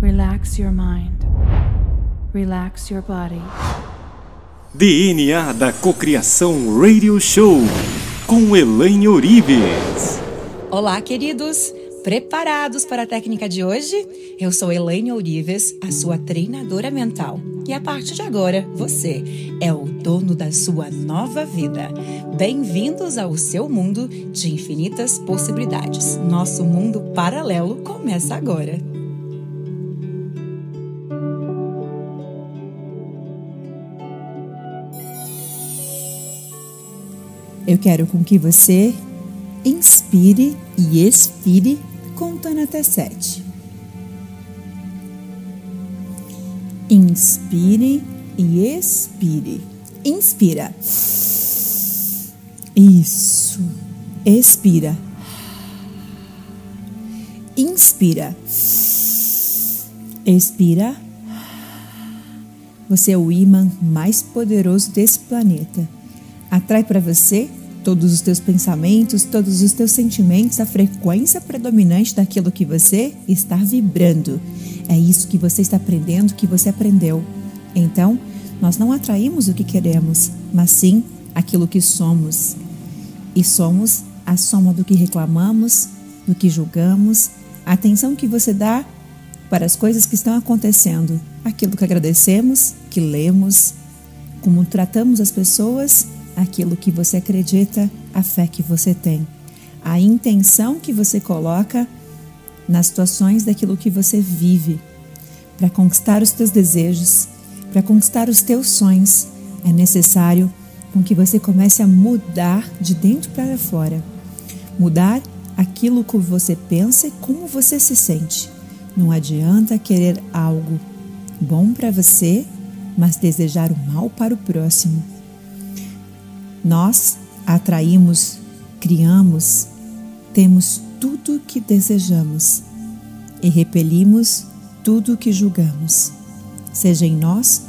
Relax your mind. Relax your body. DNA da Cocriação Radio Show com Elaine Orives. Olá, queridos! Preparados para a técnica de hoje? Eu sou Elaine Orives, a sua treinadora mental. E a partir de agora, você é o dono da sua nova vida. Bem-vindos ao seu mundo de infinitas possibilidades. Nosso mundo paralelo começa agora. Eu quero com que você inspire e expire contando até sete. Inspire e expire. Inspira. Isso. Expira. Inspira. Expira. Você é o imã mais poderoso desse planeta. Atrai para você todos os teus pensamentos, todos os teus sentimentos, a frequência predominante daquilo que você está vibrando. É isso que você está aprendendo, que você aprendeu. Então, nós não atraímos o que queremos, mas sim aquilo que somos. E somos a soma do que reclamamos, do que julgamos, a atenção que você dá para as coisas que estão acontecendo, aquilo que agradecemos, que lemos, como tratamos as pessoas aquilo que você acredita, a fé que você tem, a intenção que você coloca nas situações daquilo que você vive. Para conquistar os teus desejos, para conquistar os teus sonhos, é necessário com que você comece a mudar de dentro para fora. Mudar aquilo que você pensa e como você se sente. Não adianta querer algo bom para você, mas desejar o mal para o próximo. Nós atraímos, criamos, temos tudo o que desejamos e repelimos tudo o que julgamos, seja em nós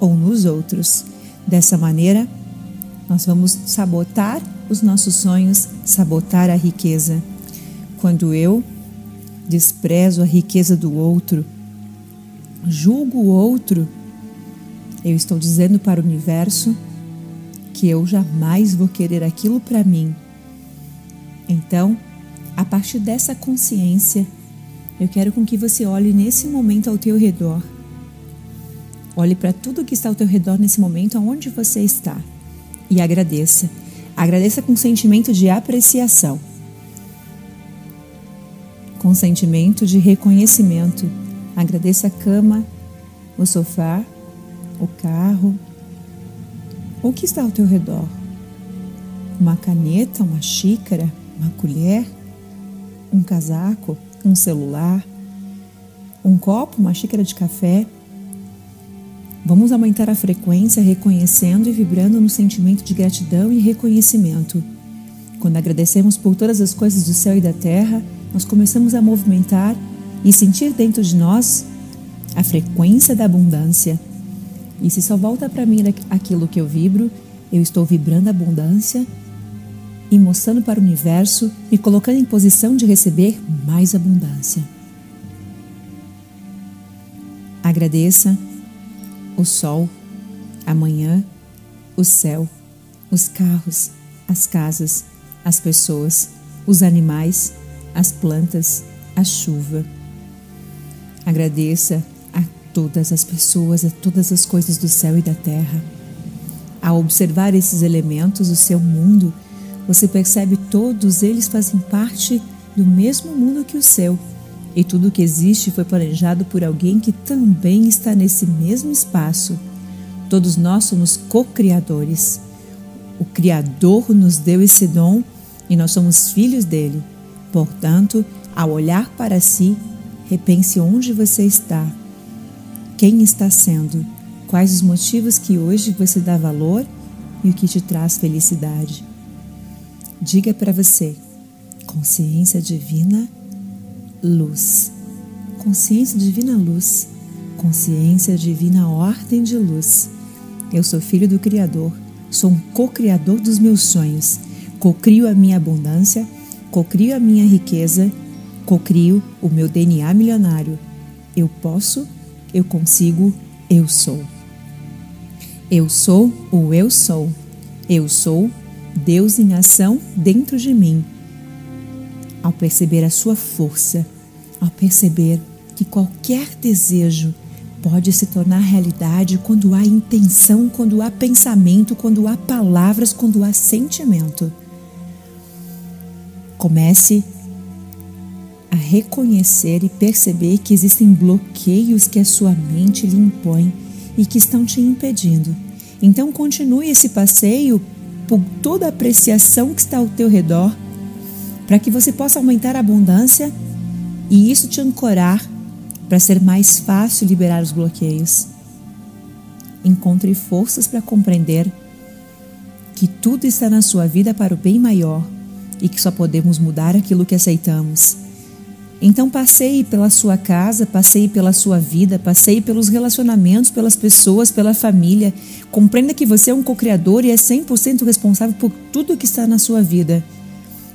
ou nos outros. Dessa maneira, nós vamos sabotar os nossos sonhos, sabotar a riqueza. Quando eu desprezo a riqueza do outro, julgo o outro, eu estou dizendo para o universo que eu jamais vou querer aquilo para mim. Então, a partir dessa consciência, eu quero com que você olhe nesse momento ao teu redor. Olhe para tudo que está ao teu redor nesse momento, aonde você está, e agradeça. Agradeça com sentimento de apreciação, com sentimento de reconhecimento. Agradeça a cama, o sofá, o carro, o que está ao teu redor? Uma caneta, uma xícara, uma colher, um casaco, um celular, um copo, uma xícara de café. Vamos aumentar a frequência reconhecendo e vibrando no sentimento de gratidão e reconhecimento. Quando agradecemos por todas as coisas do céu e da terra, nós começamos a movimentar e sentir dentro de nós a frequência da abundância e se só volta para mim aquilo que eu vibro, eu estou vibrando abundância e mostrando para o universo, me colocando em posição de receber mais abundância. Agradeça o sol, a manhã, o céu, os carros, as casas, as pessoas, os animais, as plantas, a chuva. Agradeça todas as pessoas, a todas as coisas do céu e da terra. Ao observar esses elementos, o seu mundo, você percebe todos eles fazem parte do mesmo mundo que o seu. E tudo que existe foi planejado por alguém que também está nesse mesmo espaço. Todos nós somos co-criadores. O Criador nos deu esse dom e nós somos filhos dele. Portanto, ao olhar para si, repense onde você está quem está sendo, quais os motivos que hoje você dá valor e o que te traz felicidade. Diga para você: consciência divina, luz. Consciência divina, luz. Consciência divina, ordem de luz. Eu sou filho do Criador, sou um co-criador dos meus sonhos. Co-crio a minha abundância, co-crio a minha riqueza, co-crio o meu DNA milionário eu posso, eu consigo, eu sou. Eu sou o eu sou. Eu sou Deus em ação dentro de mim. Ao perceber a sua força, ao perceber que qualquer desejo pode se tornar realidade quando há intenção, quando há pensamento, quando há palavras, quando há sentimento. Comece a reconhecer e perceber que existem bloqueios que a sua mente lhe impõe e que estão te impedindo. Então continue esse passeio por toda a apreciação que está ao teu redor, para que você possa aumentar a abundância e isso te ancorar para ser mais fácil liberar os bloqueios. Encontre forças para compreender que tudo está na sua vida para o bem maior e que só podemos mudar aquilo que aceitamos. Então passeie pela sua casa, passeie pela sua vida, passeie pelos relacionamentos, pelas pessoas, pela família. Compreenda que você é um co-criador e é 100% responsável por tudo que está na sua vida.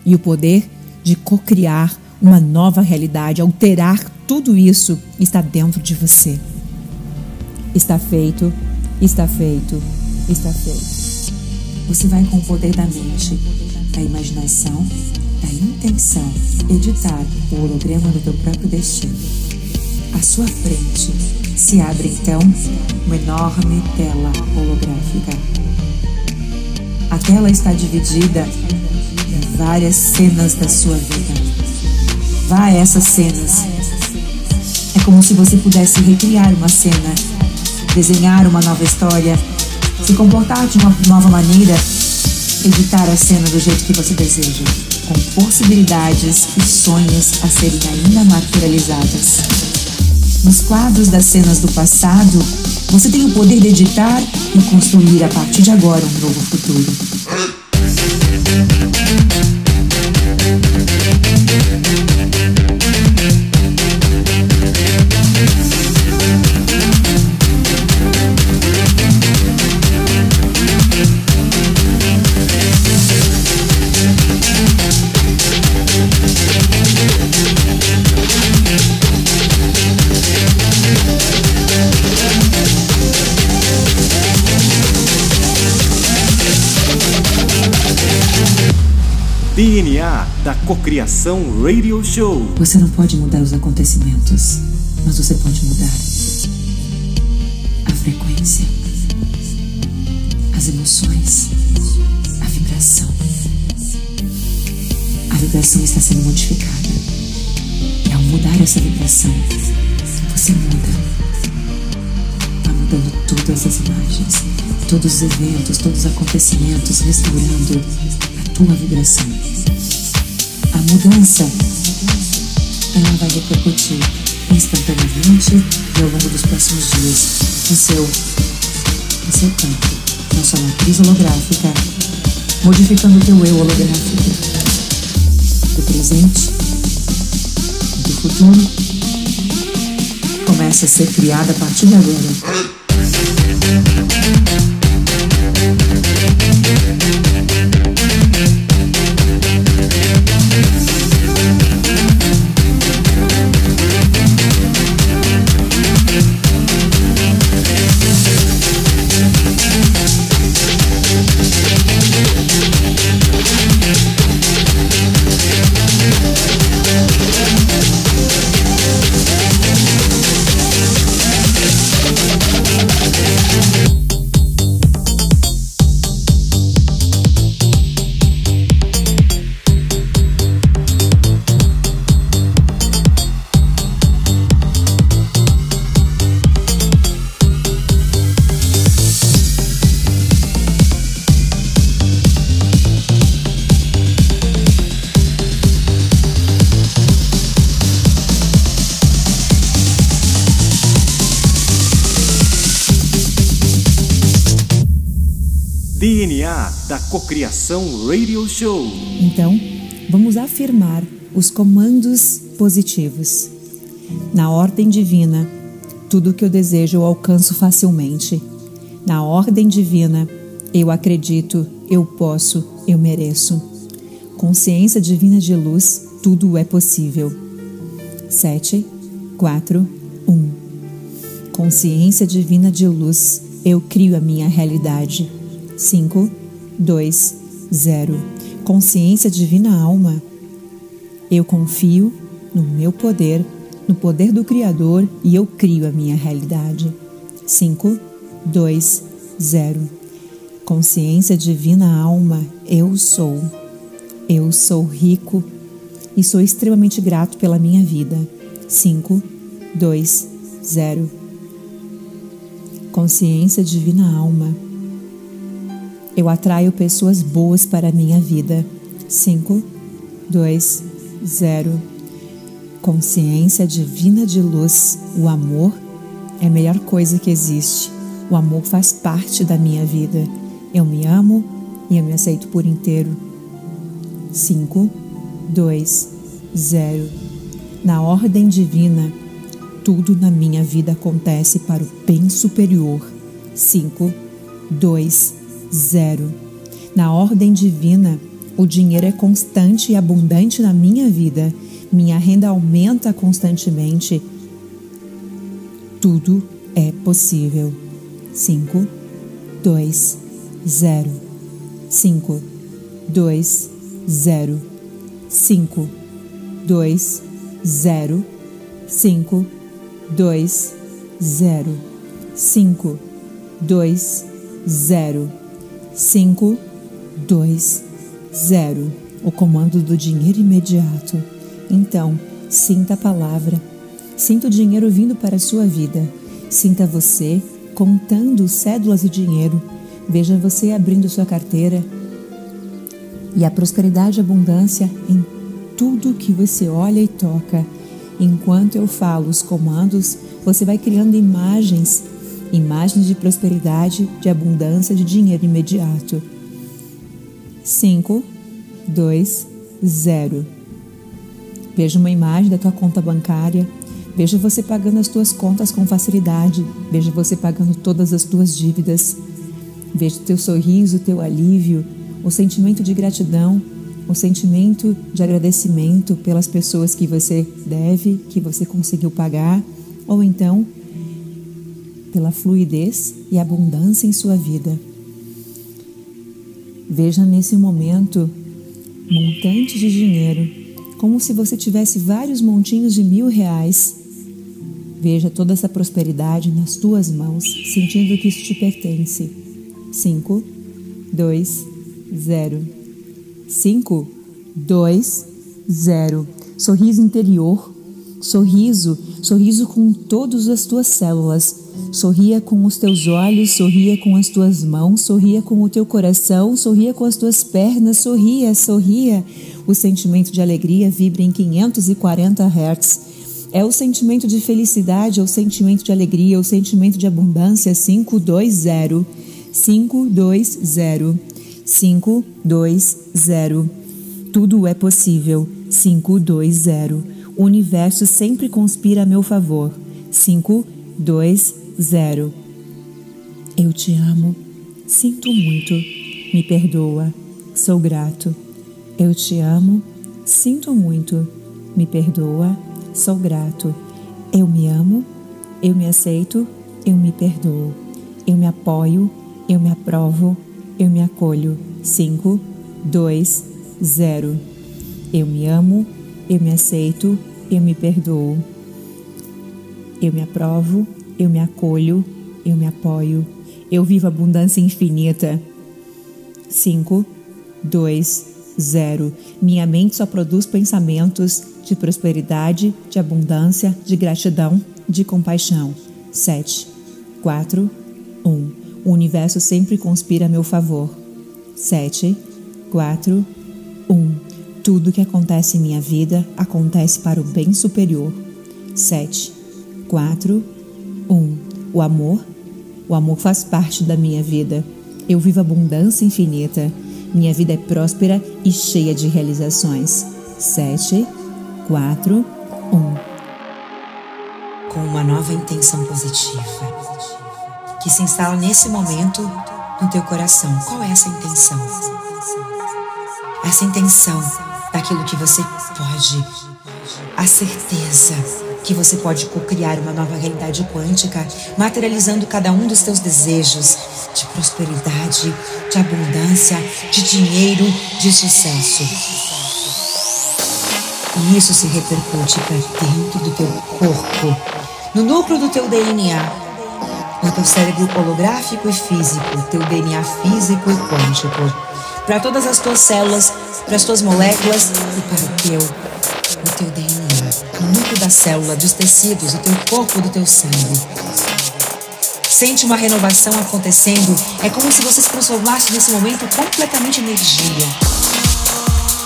E o poder de co-criar uma nova realidade, alterar tudo isso está dentro de você. Está feito, está feito, está feito. Você vai com o poder da mente, da imaginação, da intenção, editar o holograma do teu próprio destino. À sua frente se abre então uma enorme tela holográfica. A tela está dividida em várias cenas da sua vida. Vá a essas cenas como se você pudesse recriar uma cena, desenhar uma nova história, se comportar de uma nova maneira, editar a cena do jeito que você deseja, com possibilidades e sonhos a serem ainda materializadas. Nos quadros das cenas do passado, você tem o poder de editar e construir a partir de agora um novo futuro. DNA da Cocriação Radio Show. Você não pode mudar os acontecimentos, mas você pode mudar a frequência, as emoções, a vibração. A vibração está sendo modificada. E ao mudar essa vibração, você muda. Está mudando todas as imagens, todos os eventos, todos os acontecimentos, restaurando tua vibração. A mudança, ela vai repercutir instantaneamente e ao longo dos próximos dias no seu, no seu campo, na sua matriz holográfica, modificando o teu eu holográfico do presente do futuro começa a ser criada a partir de agora. Da Cocriação Radio Show. Então, vamos afirmar os comandos positivos. Na ordem divina, tudo que eu desejo eu alcanço facilmente. Na ordem divina, eu acredito, eu posso, eu mereço. Consciência divina de luz, tudo é possível. 7, 4, 1. Consciência divina de luz, eu crio a minha realidade. 5, 2, 0. Consciência divina alma, eu confio no meu poder, no poder do Criador e eu crio a minha realidade. 5, 2, 0. Consciência divina alma, eu sou. Eu sou rico e sou extremamente grato pela minha vida. 5, 2, 0. Consciência divina alma. Eu atraio pessoas boas para a minha vida. 5, 2, 0. Consciência divina de luz. O amor é a melhor coisa que existe. O amor faz parte da minha vida. Eu me amo e eu me aceito por inteiro. 5, 2, 0. Na ordem divina, tudo na minha vida acontece para o bem superior. 5, 2, 0. Na ordem divina, o dinheiro é constante e abundante na minha vida. Minha renda aumenta constantemente. Tudo é possível. 5, 2, 0. 5, 2, 0. 5, 2, 0. 5, 2, 0, 5, 2, 0, 5, 2, 0. O comando do dinheiro imediato. Então, sinta a palavra. Sinta o dinheiro vindo para a sua vida. Sinta você contando cédulas de dinheiro. Veja você abrindo sua carteira. E a prosperidade e abundância em tudo que você olha e toca Enquanto eu falo os comandos, você vai criando imagens, imagens de prosperidade, de abundância, de dinheiro imediato. 5, 2, 0. Veja uma imagem da tua conta bancária. Veja você pagando as tuas contas com facilidade. Veja você pagando todas as tuas dívidas. Veja o teu sorriso, o teu alívio, o sentimento de gratidão o sentimento de agradecimento pelas pessoas que você deve, que você conseguiu pagar, ou então pela fluidez e abundância em sua vida. Veja nesse momento montantes de dinheiro, como se você tivesse vários montinhos de mil reais. Veja toda essa prosperidade nas tuas mãos, sentindo que isso te pertence. 5, 2, 0. 5, 2, 0. Sorriso interior. Sorriso, sorriso com todas as tuas células. Sorria com os teus olhos, sorria com as tuas mãos, sorria com o teu coração, sorria com as tuas pernas, sorria, sorria. O sentimento de alegria vibra em 540 Hz. É o sentimento de felicidade, é o sentimento de alegria, é o sentimento de abundância 520. 520. 5, 2, 0. Tudo é possível. 5, 2, 0. O universo sempre conspira a meu favor. 5, 2, 0. Eu te amo. Sinto muito. Me perdoa. Sou grato. Eu te amo. Sinto muito. Me perdoa. Sou grato. Eu me amo. Eu me aceito. Eu me perdoo. Eu me apoio. Eu me aprovo eu me acolho. 5, 2, 0. Eu me amo, eu me aceito, eu me perdoo. Eu me aprovo, eu me acolho, eu me apoio. Eu vivo abundância infinita. 5, 2, 0. Minha mente só produz pensamentos de prosperidade, de abundância, de gratidão, de compaixão. 7, 4, 1. O universo sempre conspira a meu favor. 7, 4, 1. Tudo que acontece em minha vida acontece para o bem superior. 7, 4, 1. O amor? O amor faz parte da minha vida. Eu vivo abundância infinita. Minha vida é próspera e cheia de realizações. 7, 4, 1. Com uma nova intenção positiva que se instala nesse momento no teu coração. Qual é essa intenção? Essa intenção daquilo que você pode, a certeza que você pode co-criar uma nova realidade quântica, materializando cada um dos teus desejos de prosperidade, de abundância, de dinheiro, de sucesso. E isso se repercute para dentro do teu corpo, no núcleo do teu DNA, no teu cérebro holográfico e físico, teu DNA físico e quântico, para todas as tuas células, para as tuas moléculas e para o teu, o teu DNA da célula, dos tecidos, do teu corpo, do teu sangue. Sente uma renovação acontecendo. É como se você se transformasse nesse momento completamente em energia.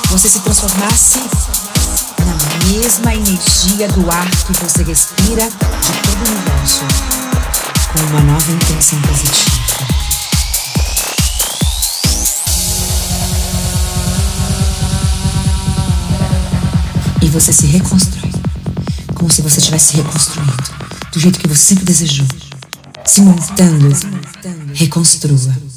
Você se transformasse na mesma energia do ar que você respira de todo o universo, com uma nova intenção positiva. E você se reconstrói como se você estivesse reconstruindo, do jeito que você sempre desejou. Se montando, reconstrua.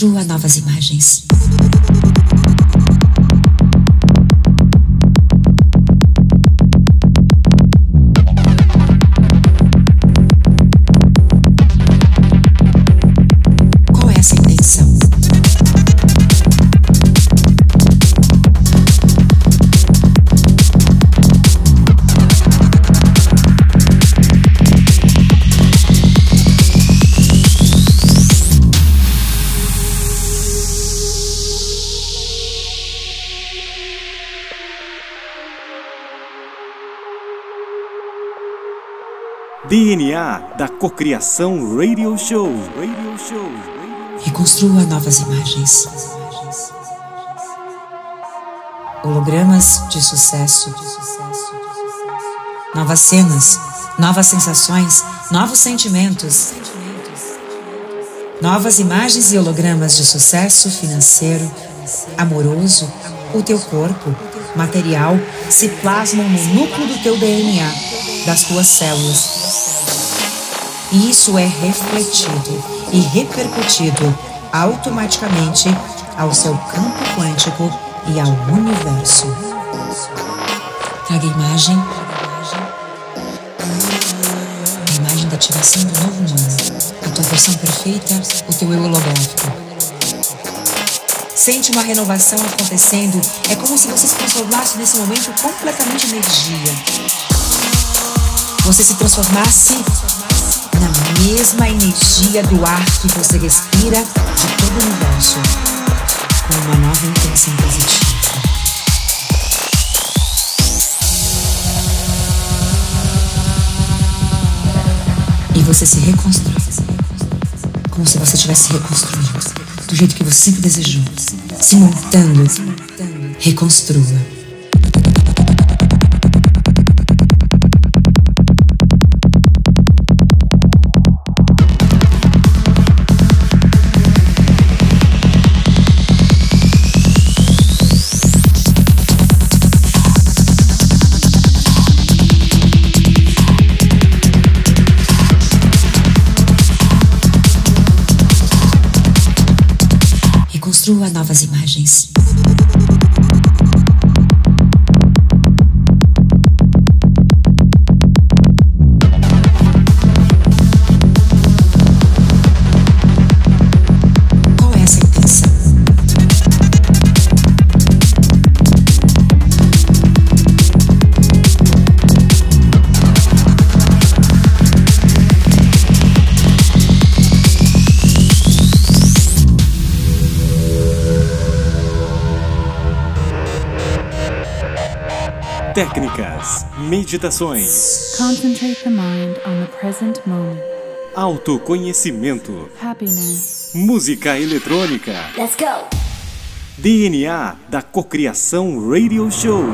Construa novas imagens. DNA da Cocriação Radio Show. Radio Show. Reconstrua novas imagens. Hologramas de sucesso. Novas cenas, novas sensações, novos sentimentos. Novas imagens e hologramas de sucesso financeiro, amoroso, o teu corpo, material, se plasmam no núcleo do teu DNA, das tuas células e isso é refletido e repercutido automaticamente ao seu campo quântico e ao universo. Traga a imagem, a imagem da ativação do novo humano, a tua versão perfeita, o teu eu holográfico. Sente uma renovação acontecendo. É como se você se transformasse nesse momento completamente energia. Você se transformasse mesma energia do ar que você respira de todo o universo, com uma nova intenção positiva. E você se reconstrói, como se você estivesse reconstruindo, do jeito que você sempre desejou, se montando. Reconstrua. Construa novas imagens. Técnicas, meditações. Concentrate the mind on the present moment. Autoconhecimento. Happiness. Música eletrônica. Let's go. DNA da Cocriação Radio Show.